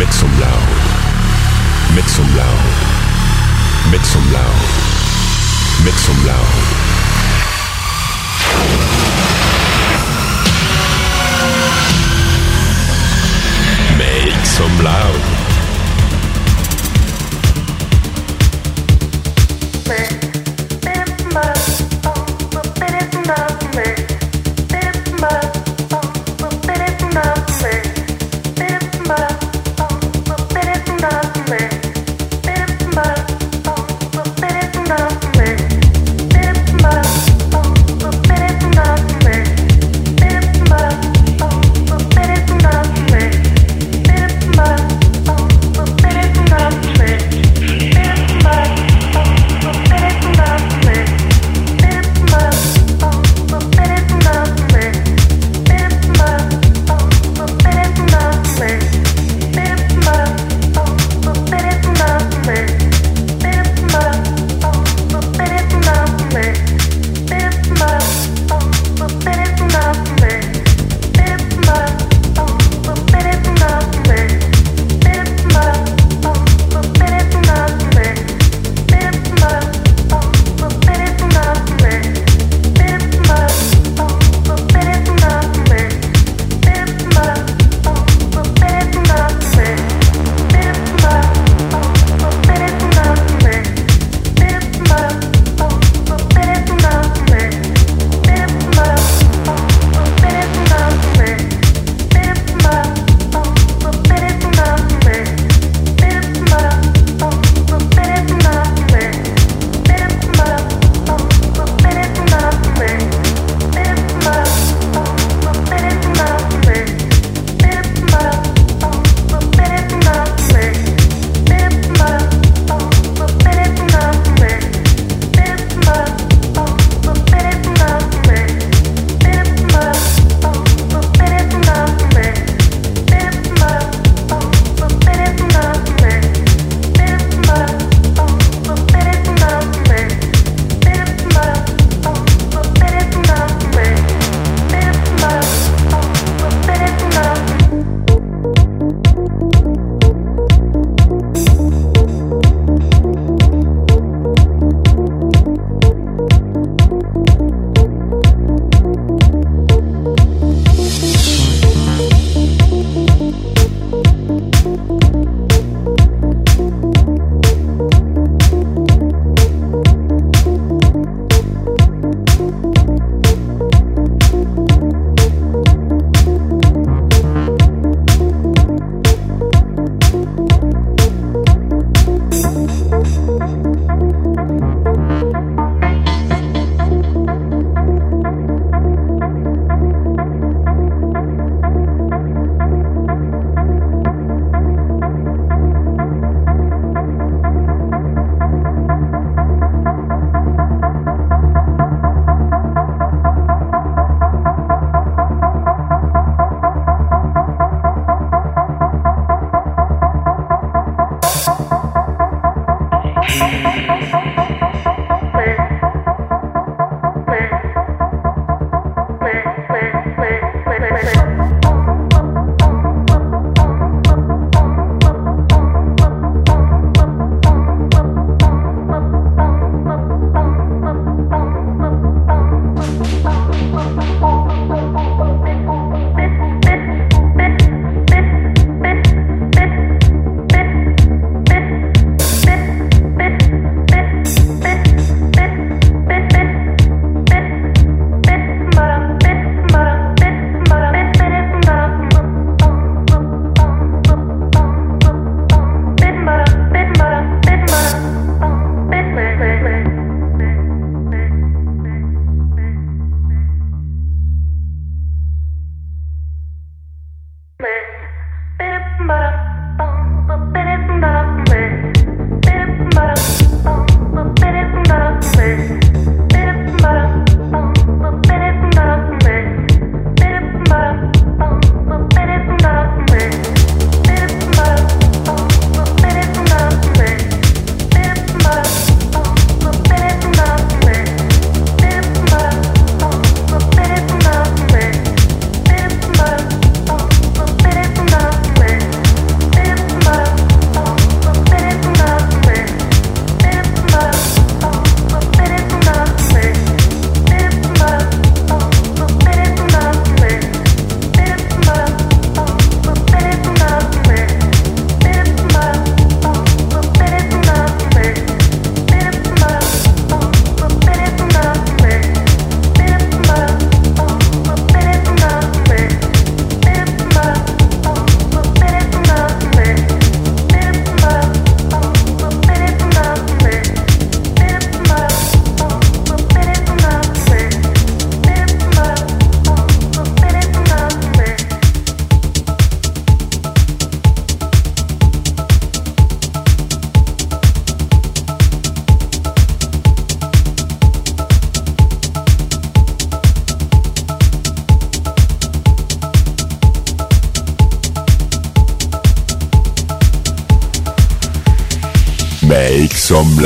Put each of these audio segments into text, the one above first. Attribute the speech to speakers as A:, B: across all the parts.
A: Mit zum Laut. Mit zum Laut. Mit zum Laut. Mit zum Laut. Mit zum
B: Laut.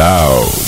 A: Down.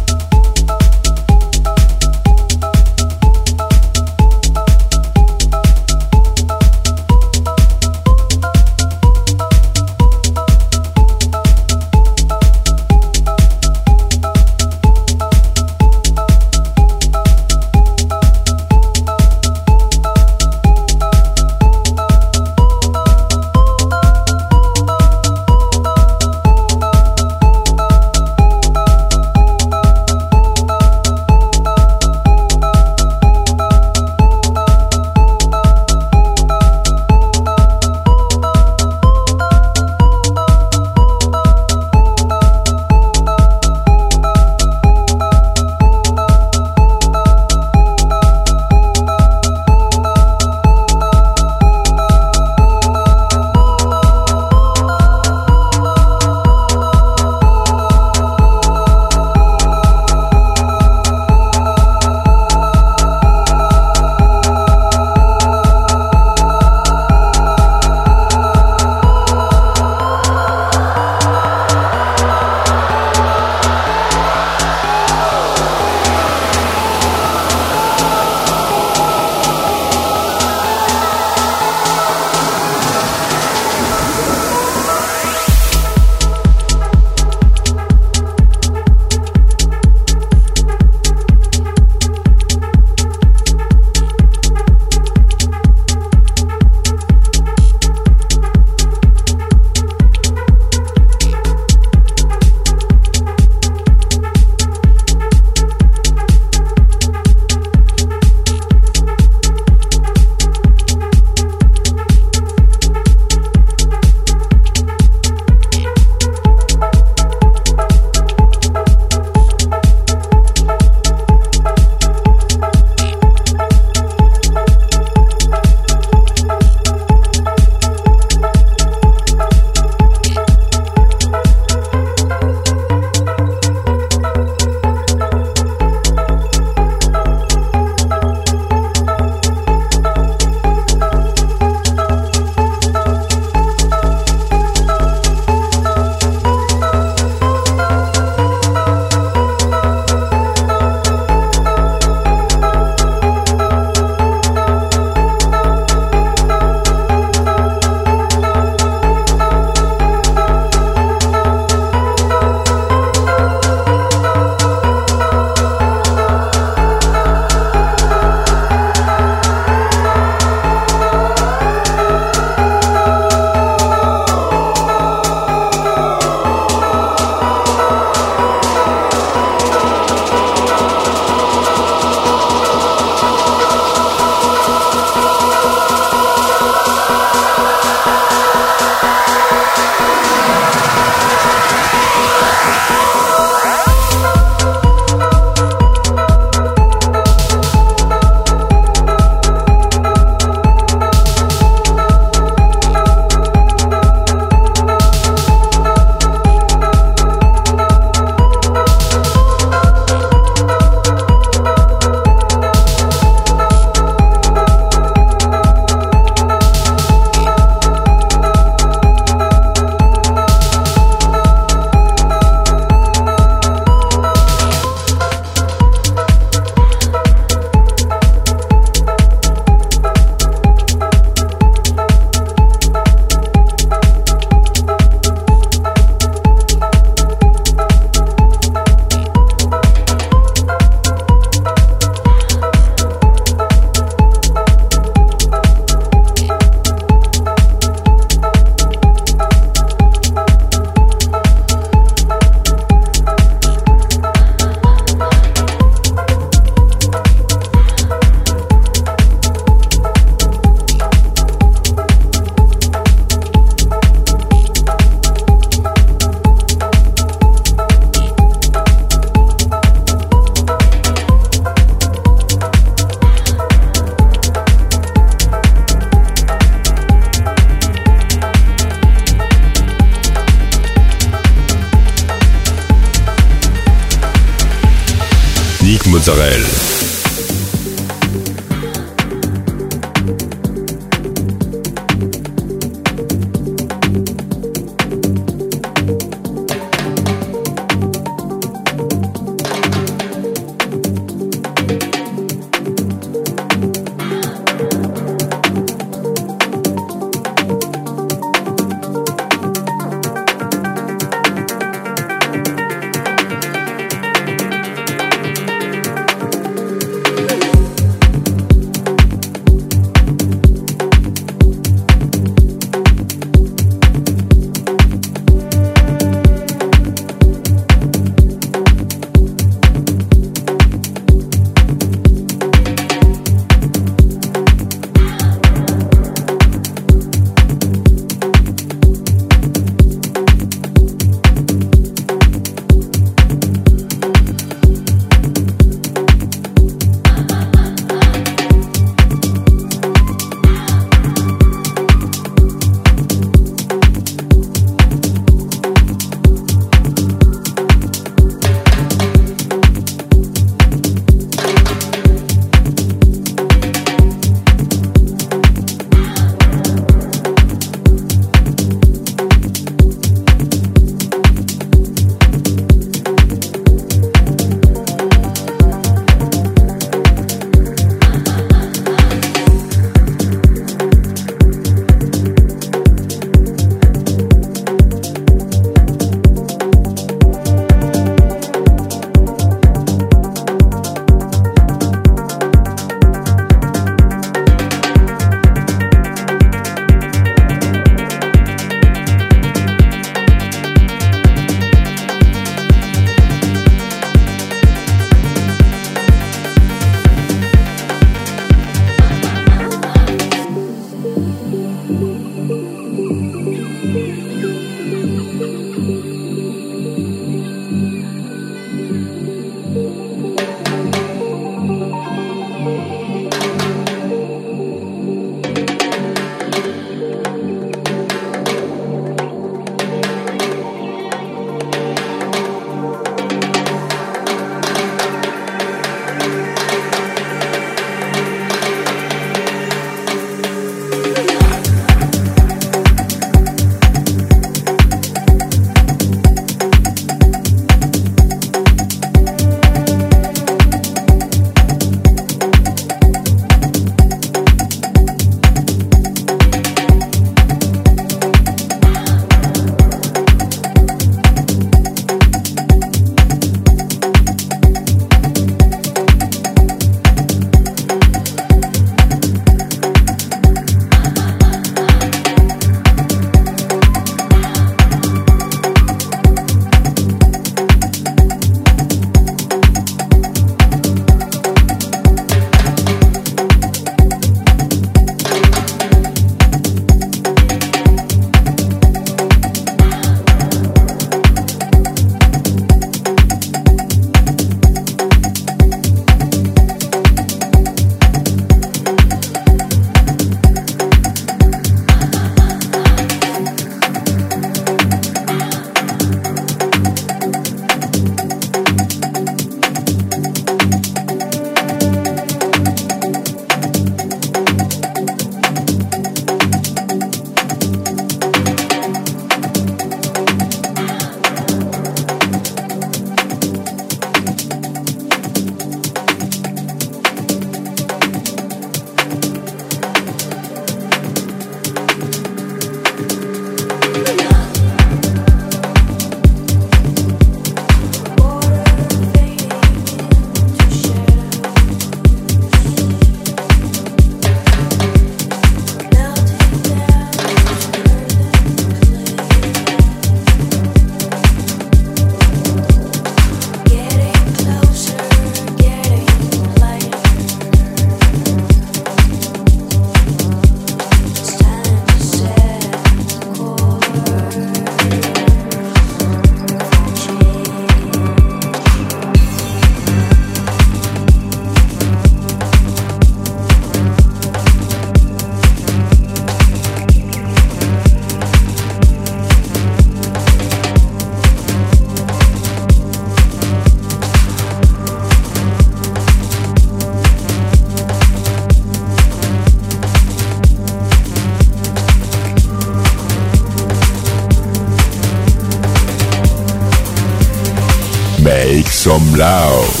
A: Some loud.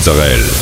C: culturelle.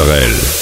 C: Mozzarella.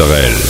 D: Israël.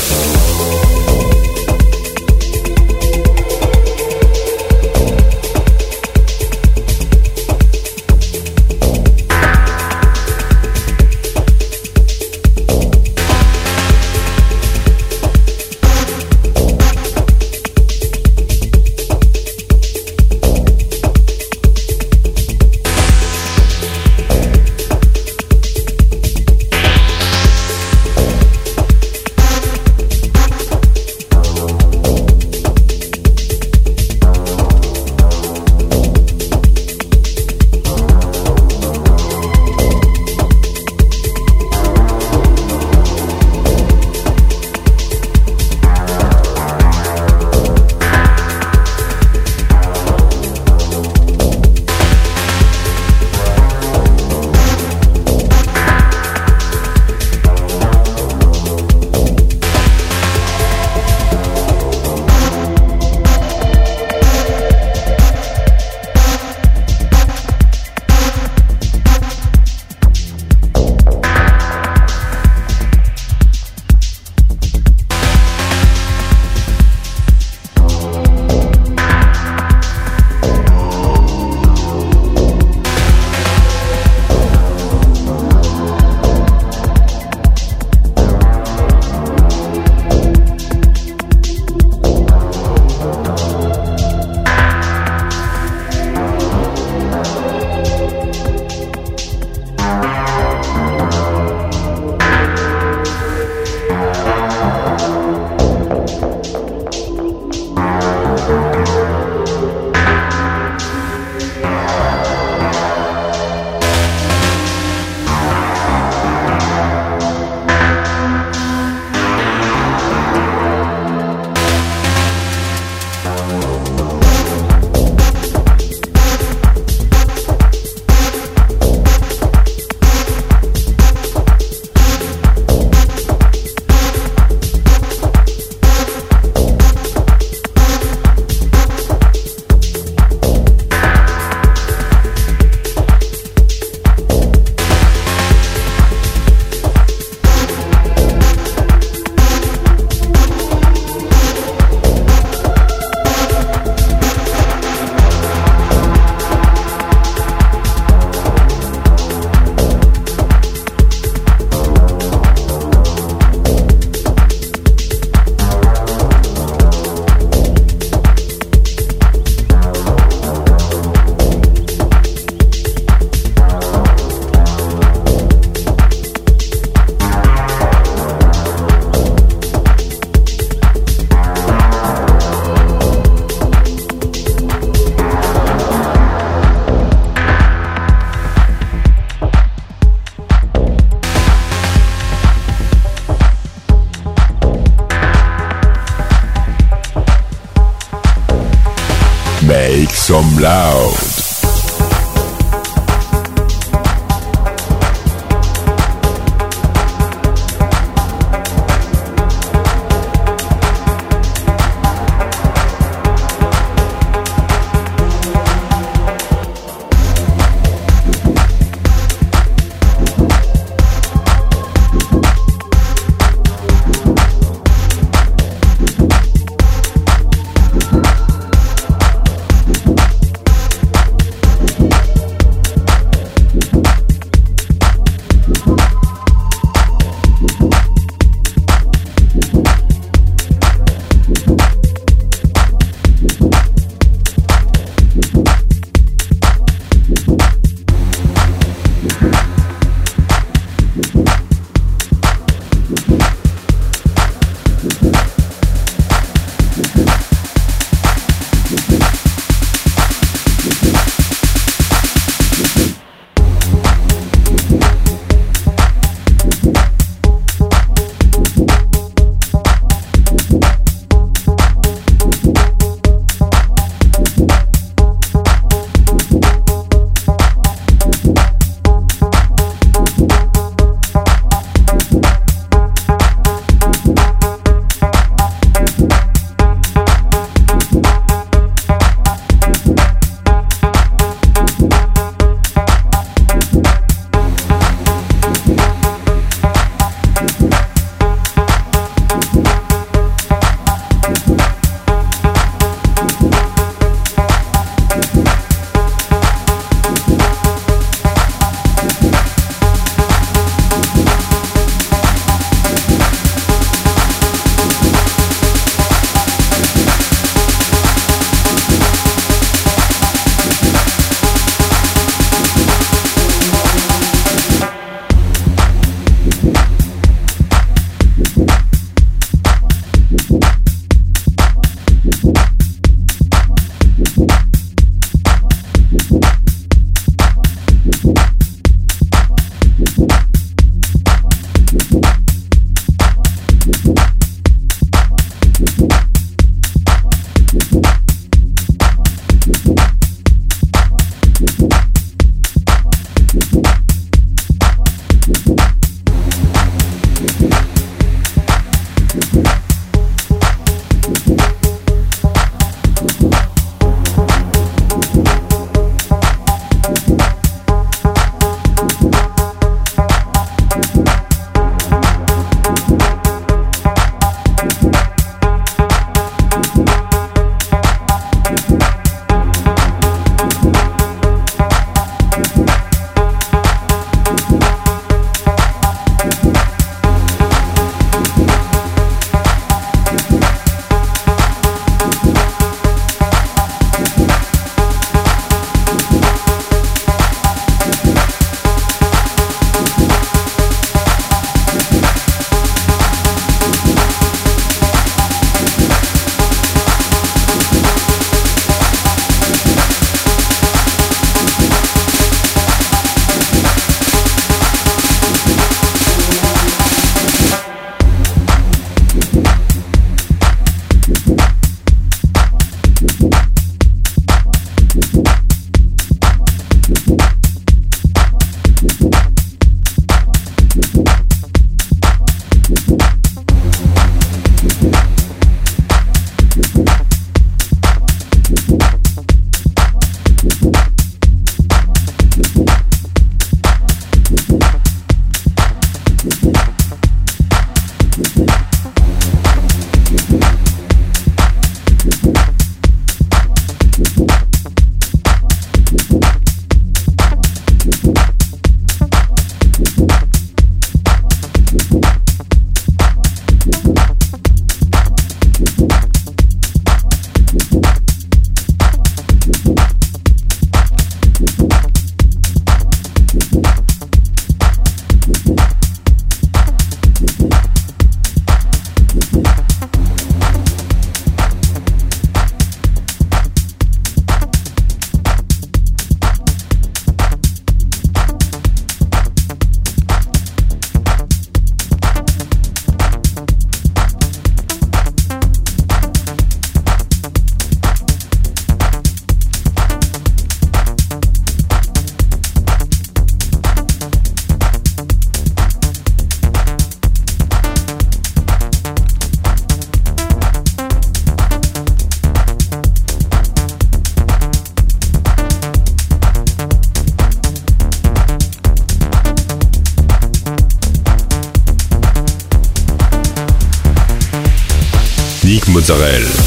D: Israel.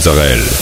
D: Mozzarella.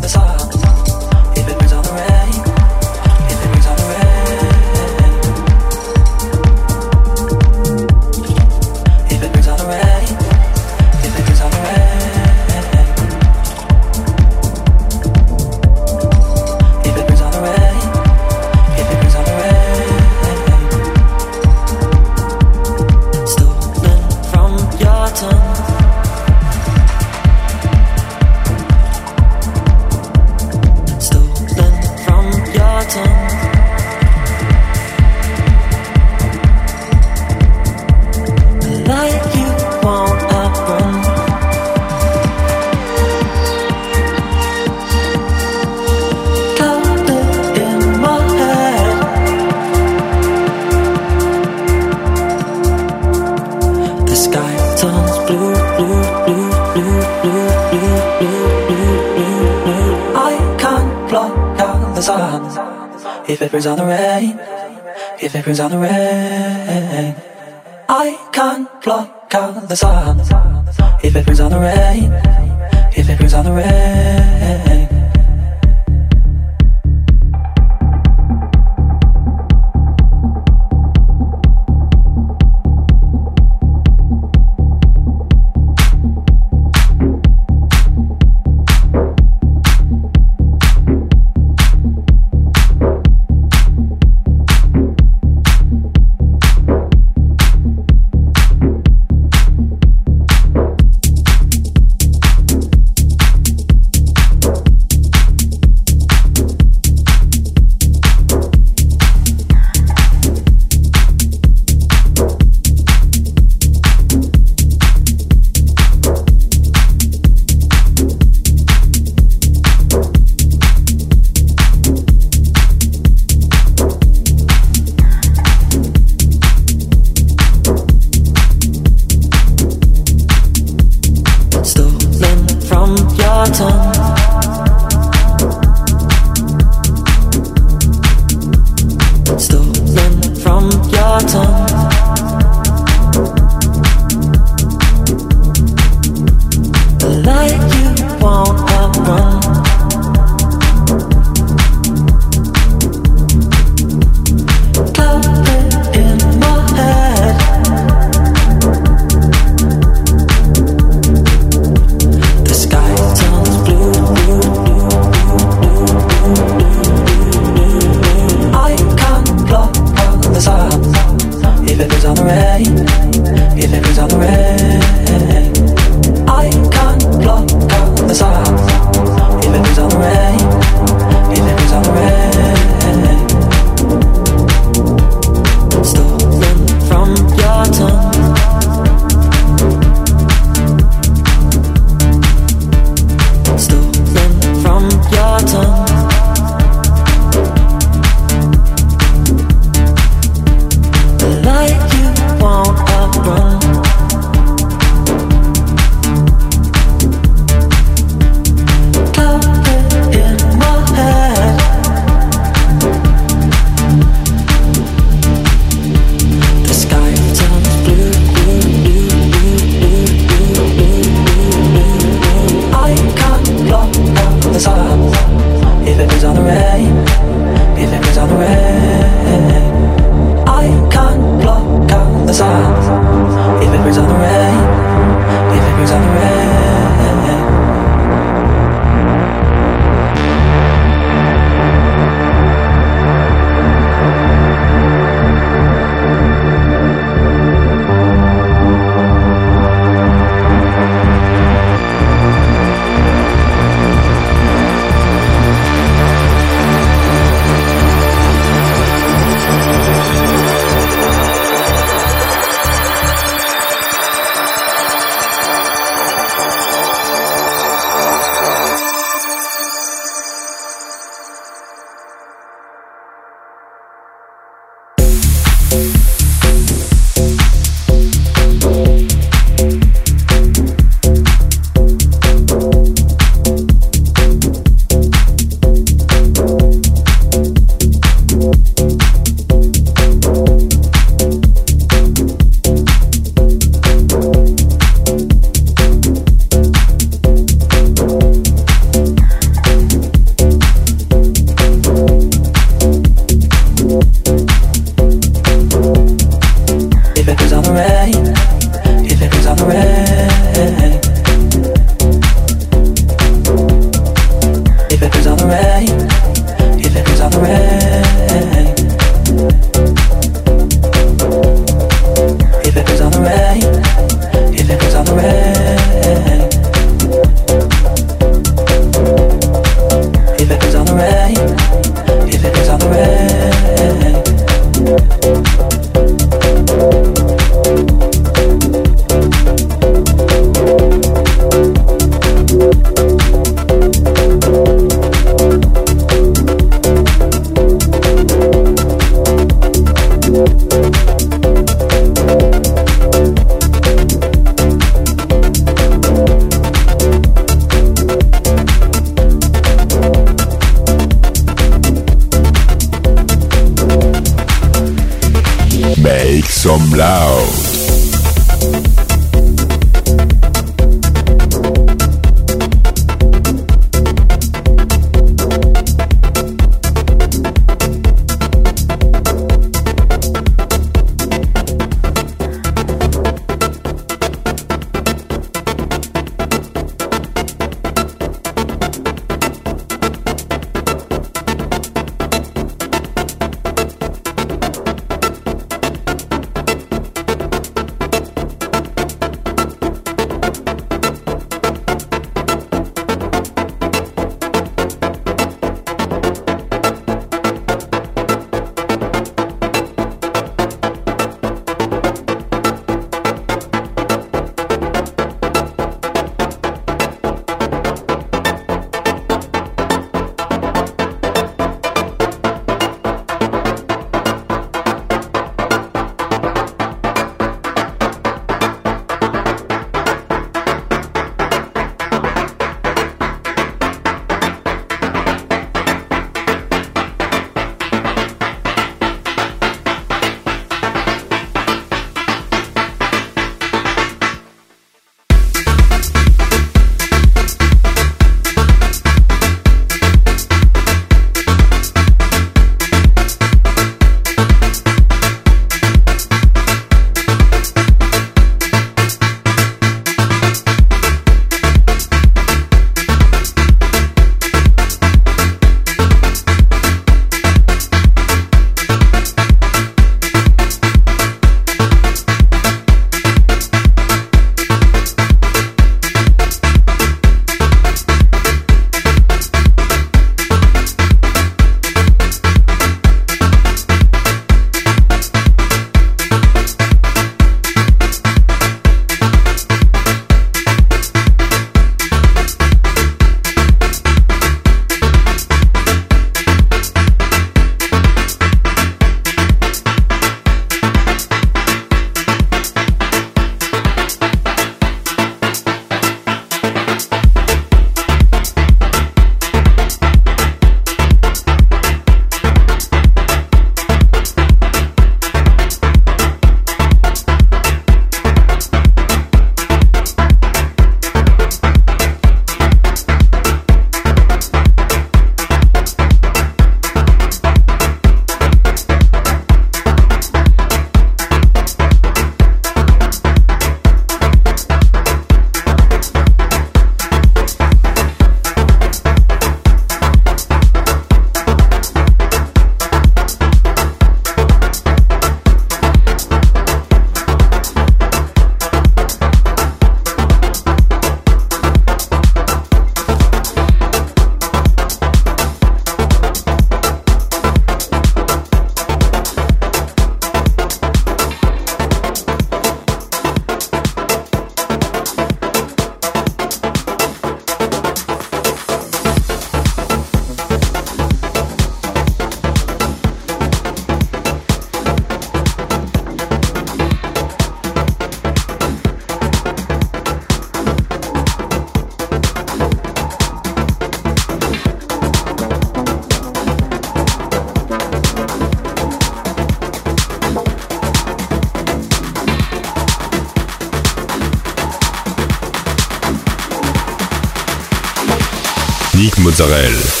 D: Israel.